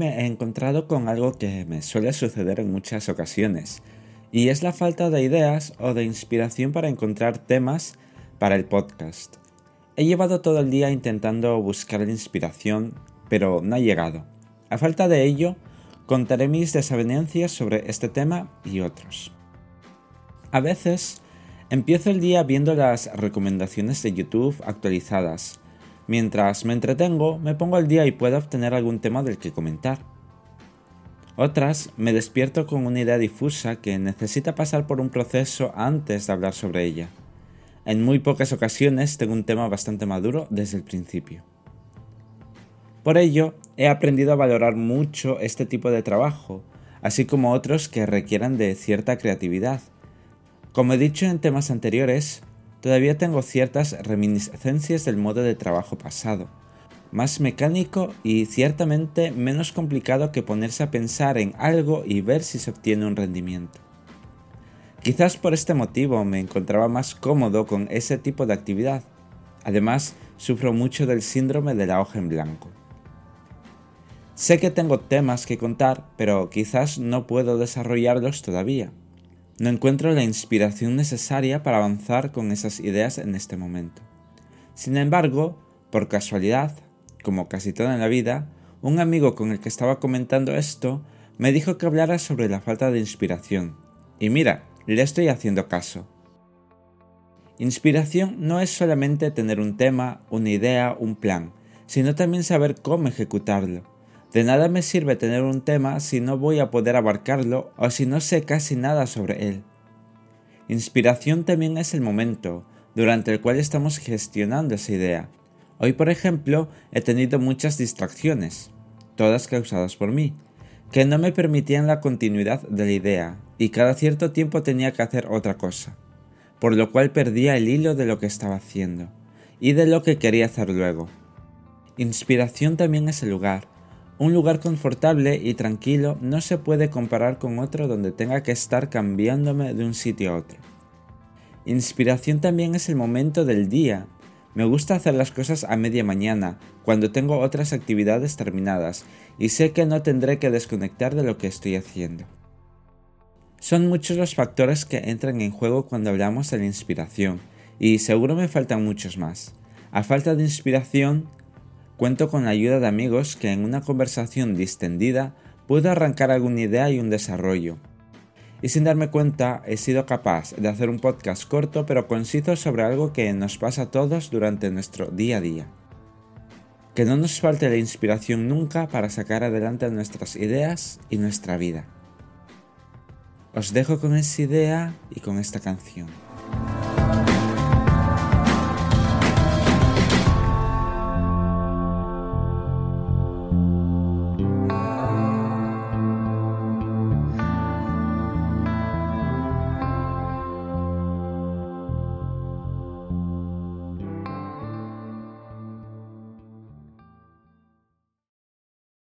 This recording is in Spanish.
encontrado con algo que me suele suceder en muchas ocasiones, y es la falta de ideas o de inspiración para encontrar temas para el podcast. He llevado todo el día intentando buscar la inspiración, pero no ha llegado. A falta de ello, contaré mis desavenencias sobre este tema y otros. A veces, empiezo el día viendo las recomendaciones de YouTube actualizadas. Mientras me entretengo, me pongo al día y puedo obtener algún tema del que comentar. Otras, me despierto con una idea difusa que necesita pasar por un proceso antes de hablar sobre ella. En muy pocas ocasiones tengo un tema bastante maduro desde el principio. Por ello, he aprendido a valorar mucho este tipo de trabajo, así como otros que requieran de cierta creatividad. Como he dicho en temas anteriores, todavía tengo ciertas reminiscencias del modo de trabajo pasado, más mecánico y ciertamente menos complicado que ponerse a pensar en algo y ver si se obtiene un rendimiento. Quizás por este motivo me encontraba más cómodo con ese tipo de actividad. Además, sufro mucho del síndrome de la hoja en blanco. Sé que tengo temas que contar, pero quizás no puedo desarrollarlos todavía. No encuentro la inspiración necesaria para avanzar con esas ideas en este momento. Sin embargo, por casualidad, como casi todo en la vida, un amigo con el que estaba comentando esto me dijo que hablara sobre la falta de inspiración. Y mira, le estoy haciendo caso. Inspiración no es solamente tener un tema, una idea, un plan, sino también saber cómo ejecutarlo. De nada me sirve tener un tema si no voy a poder abarcarlo o si no sé casi nada sobre él. Inspiración también es el momento durante el cual estamos gestionando esa idea. Hoy, por ejemplo, he tenido muchas distracciones, todas causadas por mí, que no me permitían la continuidad de la idea y cada cierto tiempo tenía que hacer otra cosa, por lo cual perdía el hilo de lo que estaba haciendo y de lo que quería hacer luego. Inspiración también es el lugar. Un lugar confortable y tranquilo no se puede comparar con otro donde tenga que estar cambiándome de un sitio a otro. Inspiración también es el momento del día. Me gusta hacer las cosas a media mañana, cuando tengo otras actividades terminadas y sé que no tendré que desconectar de lo que estoy haciendo. Son muchos los factores que entran en juego cuando hablamos de la inspiración, y seguro me faltan muchos más. A falta de inspiración, cuento con la ayuda de amigos que en una conversación distendida puedo arrancar alguna idea y un desarrollo. Y sin darme cuenta, he sido capaz de hacer un podcast corto pero conciso sobre algo que nos pasa a todos durante nuestro día a día. Que no nos falte la inspiración nunca para sacar adelante nuestras ideas y nuestra vida. Os dejo con esa idea y con esta canción.